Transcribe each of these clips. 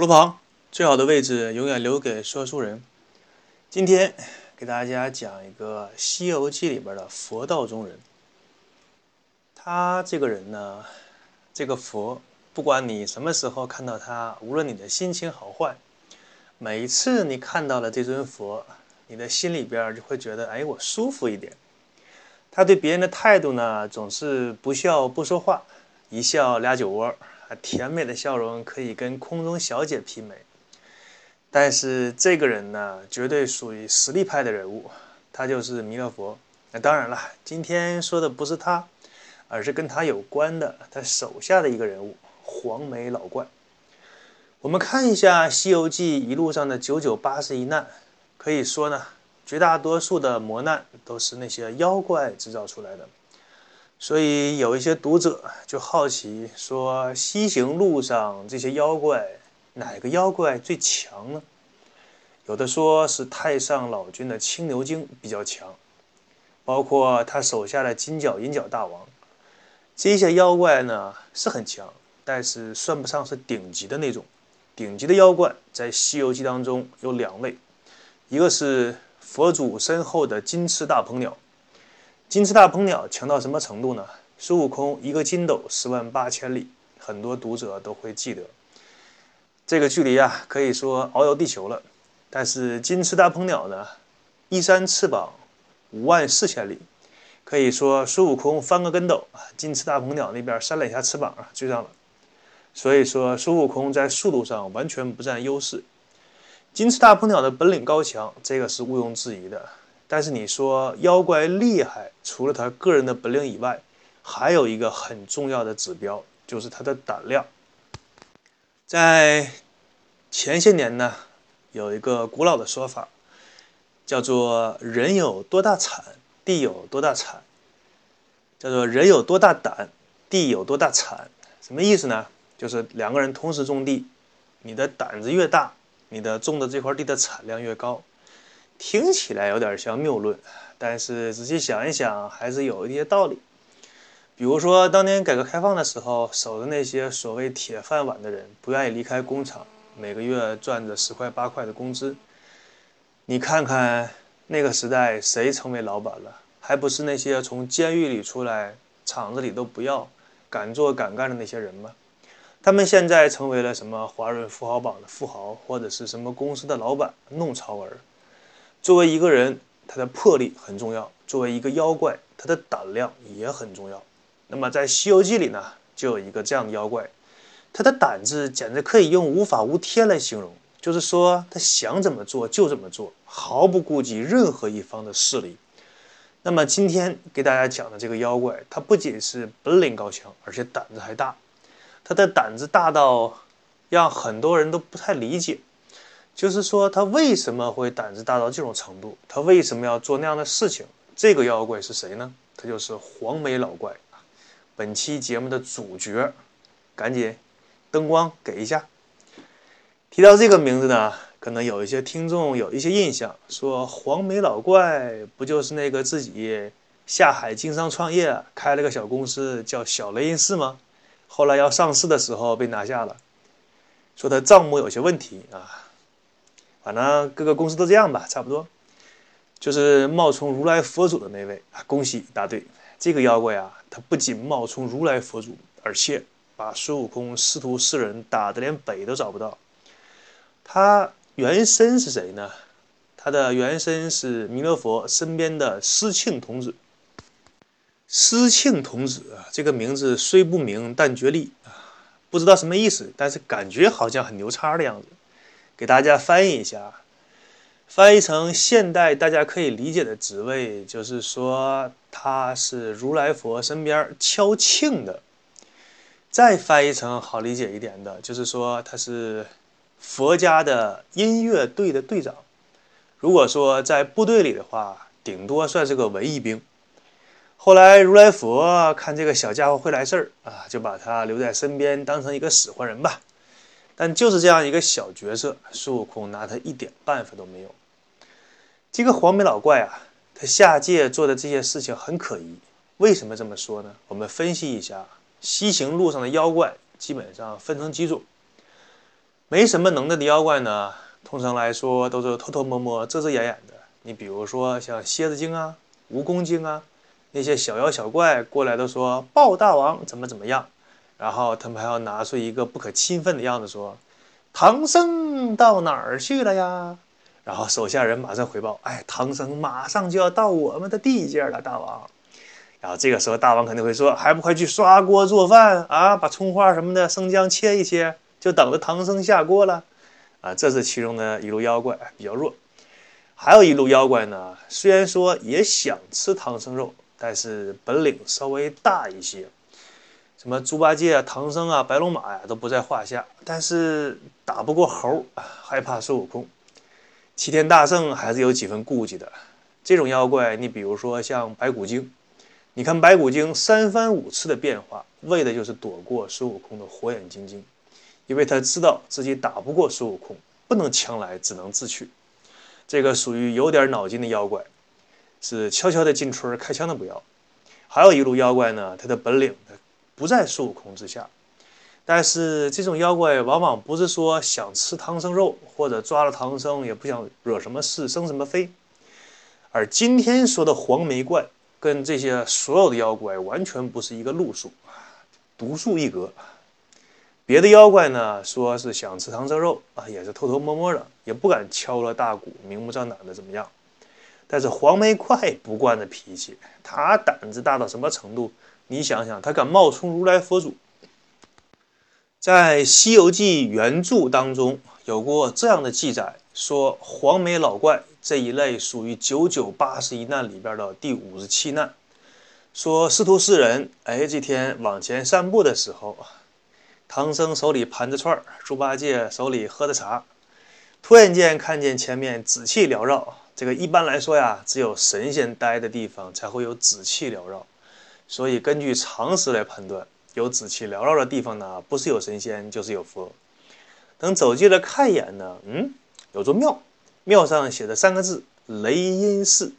路旁最好的位置永远留给说书人。今天给大家讲一个《西游记》里边的佛道中人。他这个人呢，这个佛，不管你什么时候看到他，无论你的心情好坏，每一次你看到了这尊佛，你的心里边就会觉得，哎，我舒服一点。他对别人的态度呢，总是不笑不说话，一笑俩酒窝。甜美的笑容可以跟空中小姐媲美，但是这个人呢，绝对属于实力派的人物，他就是弥勒佛。那当然了，今天说的不是他，而是跟他有关的他手下的一个人物——黄眉老怪。我们看一下《西游记》一路上的九九八十一难，可以说呢，绝大多数的磨难都是那些妖怪制造出来的。所以有一些读者就好奇说：“西行路上这些妖怪，哪个妖怪最强呢？”有的说是太上老君的青牛精比较强，包括他手下的金角银角大王。这些妖怪呢是很强，但是算不上是顶级的那种。顶级的妖怪在《西游记》当中有两位，一个是佛祖身后的金翅大鹏鸟。金翅大鹏鸟强到什么程度呢？孙悟空一个筋斗十万八千里，很多读者都会记得这个距离啊，可以说遨游地球了。但是金翅大鹏鸟呢，一扇翅膀五万四千里，可以说孙悟空翻个跟斗，金翅大鹏鸟那边扇了一下翅膀啊，追上了。所以说孙悟空在速度上完全不占优势。金翅大鹏鸟的本领高强，这个是毋庸置疑的。但是你说妖怪厉害，除了他个人的本领以外，还有一个很重要的指标，就是他的胆量。在前些年呢，有一个古老的说法，叫做“人有多大产，地有多大产”，叫做“人有多大胆，地有多大产”。什么意思呢？就是两个人同时种地，你的胆子越大，你的种的这块地的产量越高。听起来有点像谬论，但是仔细想一想，还是有一些道理。比如说，当年改革开放的时候，守着那些所谓铁饭碗的人，不愿意离开工厂，每个月赚着十块八块的工资。你看看那个时代，谁成为老板了？还不是那些从监狱里出来，厂子里都不要，敢做敢干的那些人吗？他们现在成为了什么华润富豪榜的富豪，或者是什么公司的老板，弄潮儿。作为一个人，他的魄力很重要；作为一个妖怪，他的胆量也很重要。那么在《西游记》里呢，就有一个这样的妖怪，他的胆子简直可以用无法无天来形容。就是说，他想怎么做就怎么做，毫不顾及任何一方的势力。那么今天给大家讲的这个妖怪，他不仅是本领高强，而且胆子还大。他的胆子大到让很多人都不太理解。就是说，他为什么会胆子大到这种程度？他为什么要做那样的事情？这个妖怪是谁呢？他就是黄眉老怪！本期节目的主角，赶紧灯光给一下。提到这个名字呢，可能有一些听众有一些印象，说黄眉老怪不就是那个自己下海经商创业，开了个小公司叫小雷音寺吗？后来要上市的时候被拿下了，说他账目有些问题啊。反正各个公司都这样吧，差不多，就是冒充如来佛祖的那位啊，恭喜答对。这个妖怪啊，他不仅冒充如来佛祖，而且把孙悟空师徒四人打得连北都找不到。他原身是谁呢？他的原身是弥勒佛身边的师庆童子。师庆童子啊，这个名字虽不明，但绝利啊，不知道什么意思，但是感觉好像很牛叉的样子。给大家翻译一下，翻译成现代大家可以理解的职位，就是说他是如来佛身边敲磬的。再翻译成好理解一点的，就是说他是佛家的音乐队的队长。如果说在部队里的话，顶多算是个文艺兵。后来如来佛看这个小家伙会来事儿啊，就把他留在身边，当成一个使唤人吧。但就是这样一个小角色，孙悟空拿他一点办法都没有。这个黄眉老怪啊，他下界做的这些事情很可疑。为什么这么说呢？我们分析一下，西行路上的妖怪基本上分成几种。没什么能耐的妖怪呢，通常来说都是偷偷摸摸、遮遮掩掩的。你比如说像蝎子精啊、蜈蚣精啊，那些小妖小怪过来都说报大王怎么怎么样，然后他们还要拿出一个不可侵犯的样子说：“唐僧到哪儿去了呀？”然后手下人马上回报：“哎，唐僧马上就要到我们的地界了，大王。”然后这个时候大王肯定会说：“还不快去刷锅做饭啊？把葱花什么的、生姜切一切。”就等着唐僧下锅了，啊，这是其中的一路妖怪比较弱，还有一路妖怪呢，虽然说也想吃唐僧肉，但是本领稍微大一些，什么猪八戒啊、唐僧啊、白龙马呀都不在话下，但是打不过猴，害怕孙悟空，齐天大圣还是有几分顾忌的。这种妖怪，你比如说像白骨精，你看白骨精三番五次的变化，为的就是躲过孙悟空的火眼金睛。因为他知道自己打不过孙悟空，不能强来，只能自取。这个属于有点脑筋的妖怪，是悄悄的进村开枪的不要。还有一路妖怪呢，他的本领不在孙悟空之下，但是这种妖怪往往不是说想吃唐僧肉，或者抓了唐僧也不想惹什么事生什么非。而今天说的黄眉怪，跟这些所有的妖怪完全不是一个路数，独树一格。别的妖怪呢，说是想吃唐僧肉啊，也是偷偷摸摸的，也不敢敲锣大鼓、明目张胆的怎么样。但是黄眉怪不惯的脾气，他胆子大到什么程度？你想想，他敢冒充如来佛祖。在《西游记》原著当中有过这样的记载，说黄眉老怪这一类属于九九八十一难里边的第五十七难。说师徒四人，哎，这天往前散步的时候唐僧手里盘着串儿，猪八戒手里喝着茶，突然间看见前面紫气缭绕。这个一般来说呀，只有神仙待的地方才会有紫气缭绕，所以根据常识来判断，有紫气缭绕的地方呢，不是有神仙就是有佛。等走近了看一眼呢，嗯，有座庙，庙上写着三个字“雷音寺”。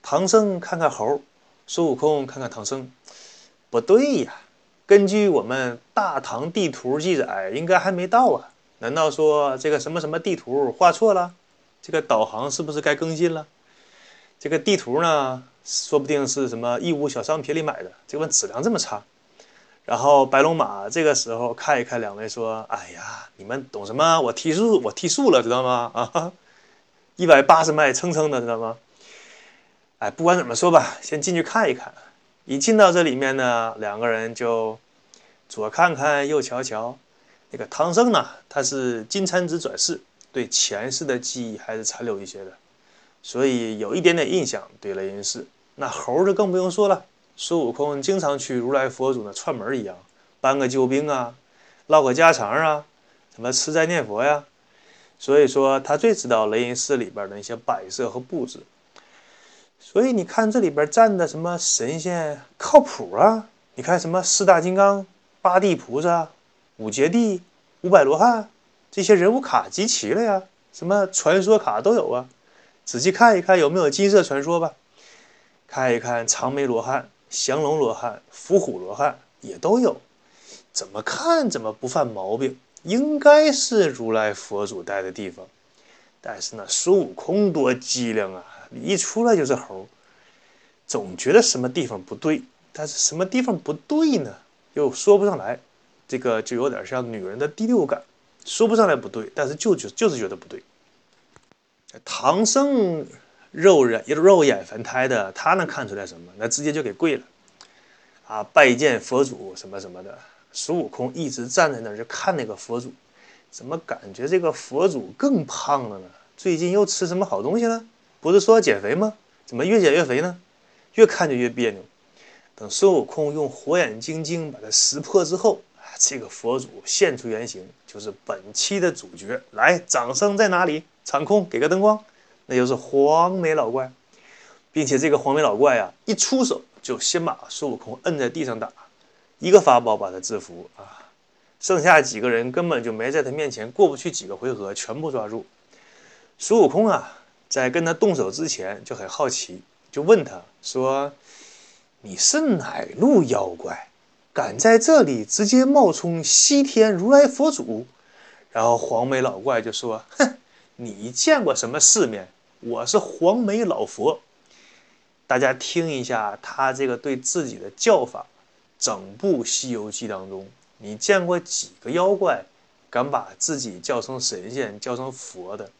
唐僧看看猴，孙悟空看看唐僧，不对呀。根据我们大唐地图记载，应该还没到啊？难道说这个什么什么地图画错了？这个导航是不是该更新了？这个地图呢，说不定是什么义乌小商品里买的，这问质量这么差。然后白龙马这个时候看一看两位，说：“哎呀，你们懂什么？我提速，我提速了，知道吗？啊，一百八十迈蹭蹭的，知道吗？哎，不管怎么说吧，先进去看一看。”一进到这里面呢，两个人就左看看右瞧瞧。那个唐僧呢，他是金蝉子转世，对前世的记忆还是残留一些的，所以有一点点印象对雷音寺。那猴就更不用说了，孙悟空经常去如来佛祖那串门一样，搬个救兵啊，唠个家常啊，什么吃斋念佛呀。所以说他最知道雷音寺里边的那些摆设和布置。所以你看这里边站的什么神仙靠谱啊？你看什么四大金刚、八地菩萨、五劫地、五百罗汉，这些人物卡集齐了呀？什么传说卡都有啊？仔细看一看有没有金色传说吧？看一看长眉罗汉、降龙罗汉、伏虎罗汉也都有，怎么看怎么不犯毛病，应该是如来佛祖待的地方。但是呢，孙悟空多机灵啊！一出来就是猴，总觉得什么地方不对，但是什么地方不对呢？又说不上来，这个就有点像女人的第六感，说不上来不对，但是就就就是觉得不对。唐僧肉眼肉眼凡胎的，他能看出来什么？那直接就给跪了，啊，拜见佛祖什么什么的。孙悟空一直站在那儿就看那个佛祖，怎么感觉这个佛祖更胖了呢？最近又吃什么好东西了？不是说要减肥吗？怎么越减越肥呢？越看就越别扭。等孙悟空用火眼金睛把它识破之后，这个佛祖现出原形，就是本期的主角。来，掌声在哪里？场控给个灯光，那就是黄眉老怪，并且这个黄眉老怪啊，一出手就先把孙悟空摁在地上打，一个法宝把他制服啊，剩下几个人根本就没在他面前过不去几个回合，全部抓住。孙悟空啊！在跟他动手之前就很好奇，就问他说：“你是哪路妖怪，敢在这里直接冒充西天如来佛祖？”然后黄眉老怪就说：“哼，你见过什么世面？我是黄眉老佛。”大家听一下他这个对自己的叫法。整部《西游记》当中，你见过几个妖怪敢把自己叫成神仙、叫成佛的？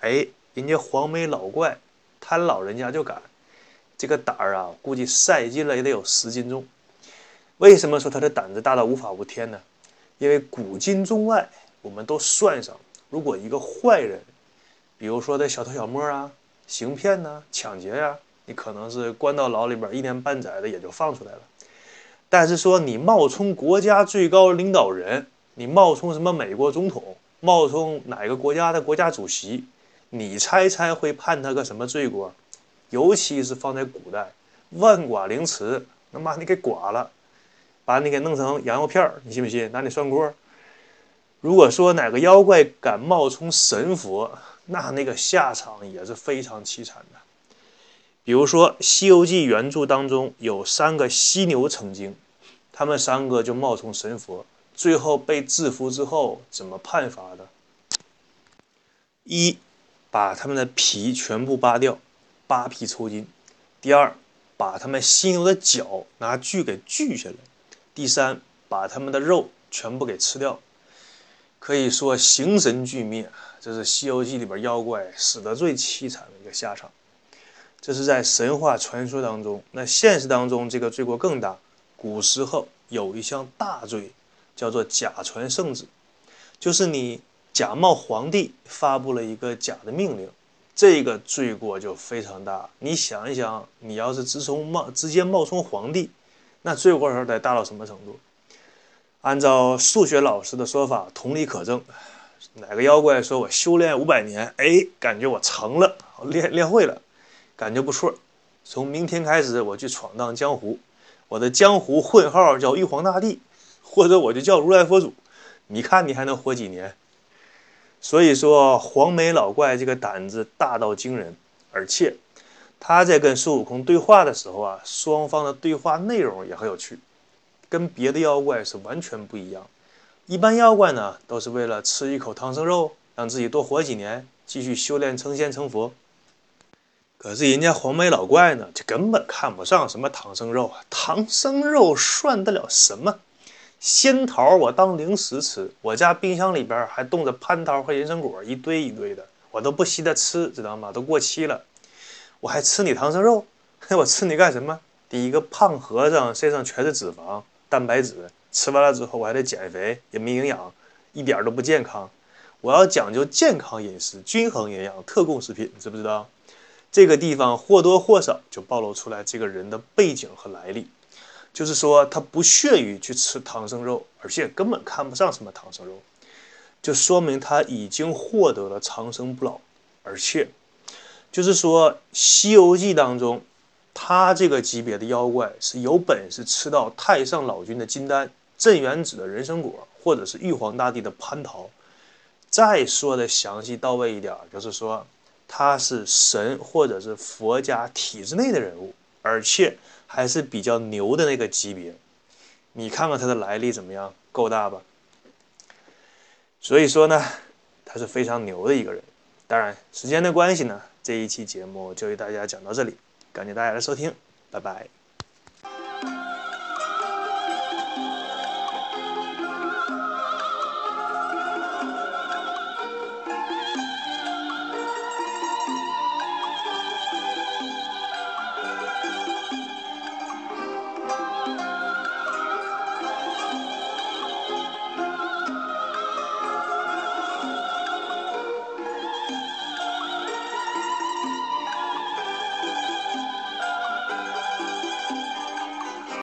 哎，人家黄眉老怪，他老人家就敢，这个胆儿啊，估计赛进了也得有十斤重。为什么说他的胆子大到无法无天呢？因为古今中外，我们都算上，如果一个坏人，比如说的小偷小摸啊、行骗呐、抢劫呀，你可能是关到牢里边一年半载的，也就放出来了。但是说你冒充国家最高领导人，你冒充什么美国总统，冒充哪个国家的国家主席，你猜猜会判他个什么罪过？尤其是放在古代，万剐凌迟，能把你给剐了，把你给弄成羊肉片儿，你信不信？拿你涮锅。如果说哪个妖怪敢冒充神佛，那那个下场也是非常凄惨的。比如说《西游记》原著当中有三个犀牛成精，他们三个就冒充神佛，最后被制服之后怎么判罚的？一，把他们的皮全部扒掉，扒皮抽筋；第二，把他们犀牛的脚拿锯给锯下来；第三，把他们的肉全部给吃掉。可以说形神俱灭，这是《西游记》里边妖怪死得最凄惨的一个下场。这是在神话传说当中，那现实当中这个罪过更大。古时候有一项大罪，叫做假传圣旨，就是你假冒皇帝发布了一个假的命令，这个罪过就非常大。你想一想，你要是直从冒直接冒充皇帝，那罪过时候得大到什么程度？按照数学老师的说法，同理可证。哪个妖怪说我修炼五百年，哎，感觉我成了，练练会了。感觉不错，从明天开始我去闯荡江湖，我的江湖混号叫玉皇大帝，或者我就叫如来佛祖，你看你还能活几年？所以说黄眉老怪这个胆子大到惊人，而且他在跟孙悟空对话的时候啊，双方的对话内容也很有趣，跟别的妖怪是完全不一样。一般妖怪呢都是为了吃一口唐僧肉，让自己多活几年，继续修炼成仙成佛。可是人家黄眉老怪呢，就根本看不上什么唐僧肉啊！唐僧肉算得了什么？仙桃我当零食吃，我家冰箱里边还冻着蟠桃和人参果，一堆一堆的，我都不稀得吃，知道吗？都过期了，我还吃你唐僧肉？我吃你干什么？第一个胖和尚身上全是脂肪、蛋白质，吃完了之后我还得减肥，也没营养，一点都不健康。我要讲究健康饮食、均衡营养、特供食品，知不知道？这个地方或多或少就暴露出来这个人的背景和来历，就是说他不屑于去吃唐僧肉，而且根本看不上什么唐僧肉，就说明他已经获得了长生不老，而且就是说《西游记》当中，他这个级别的妖怪是有本事吃到太上老君的金丹、镇元子的人参果，或者是玉皇大帝的蟠桃。再说的详细到位一点，就是说。他是神或者是佛家体制内的人物，而且还是比较牛的那个级别。你看看他的来历怎么样？够大吧？所以说呢，他是非常牛的一个人。当然，时间的关系呢，这一期节目就为大家讲到这里，感谢大家的收听，拜拜。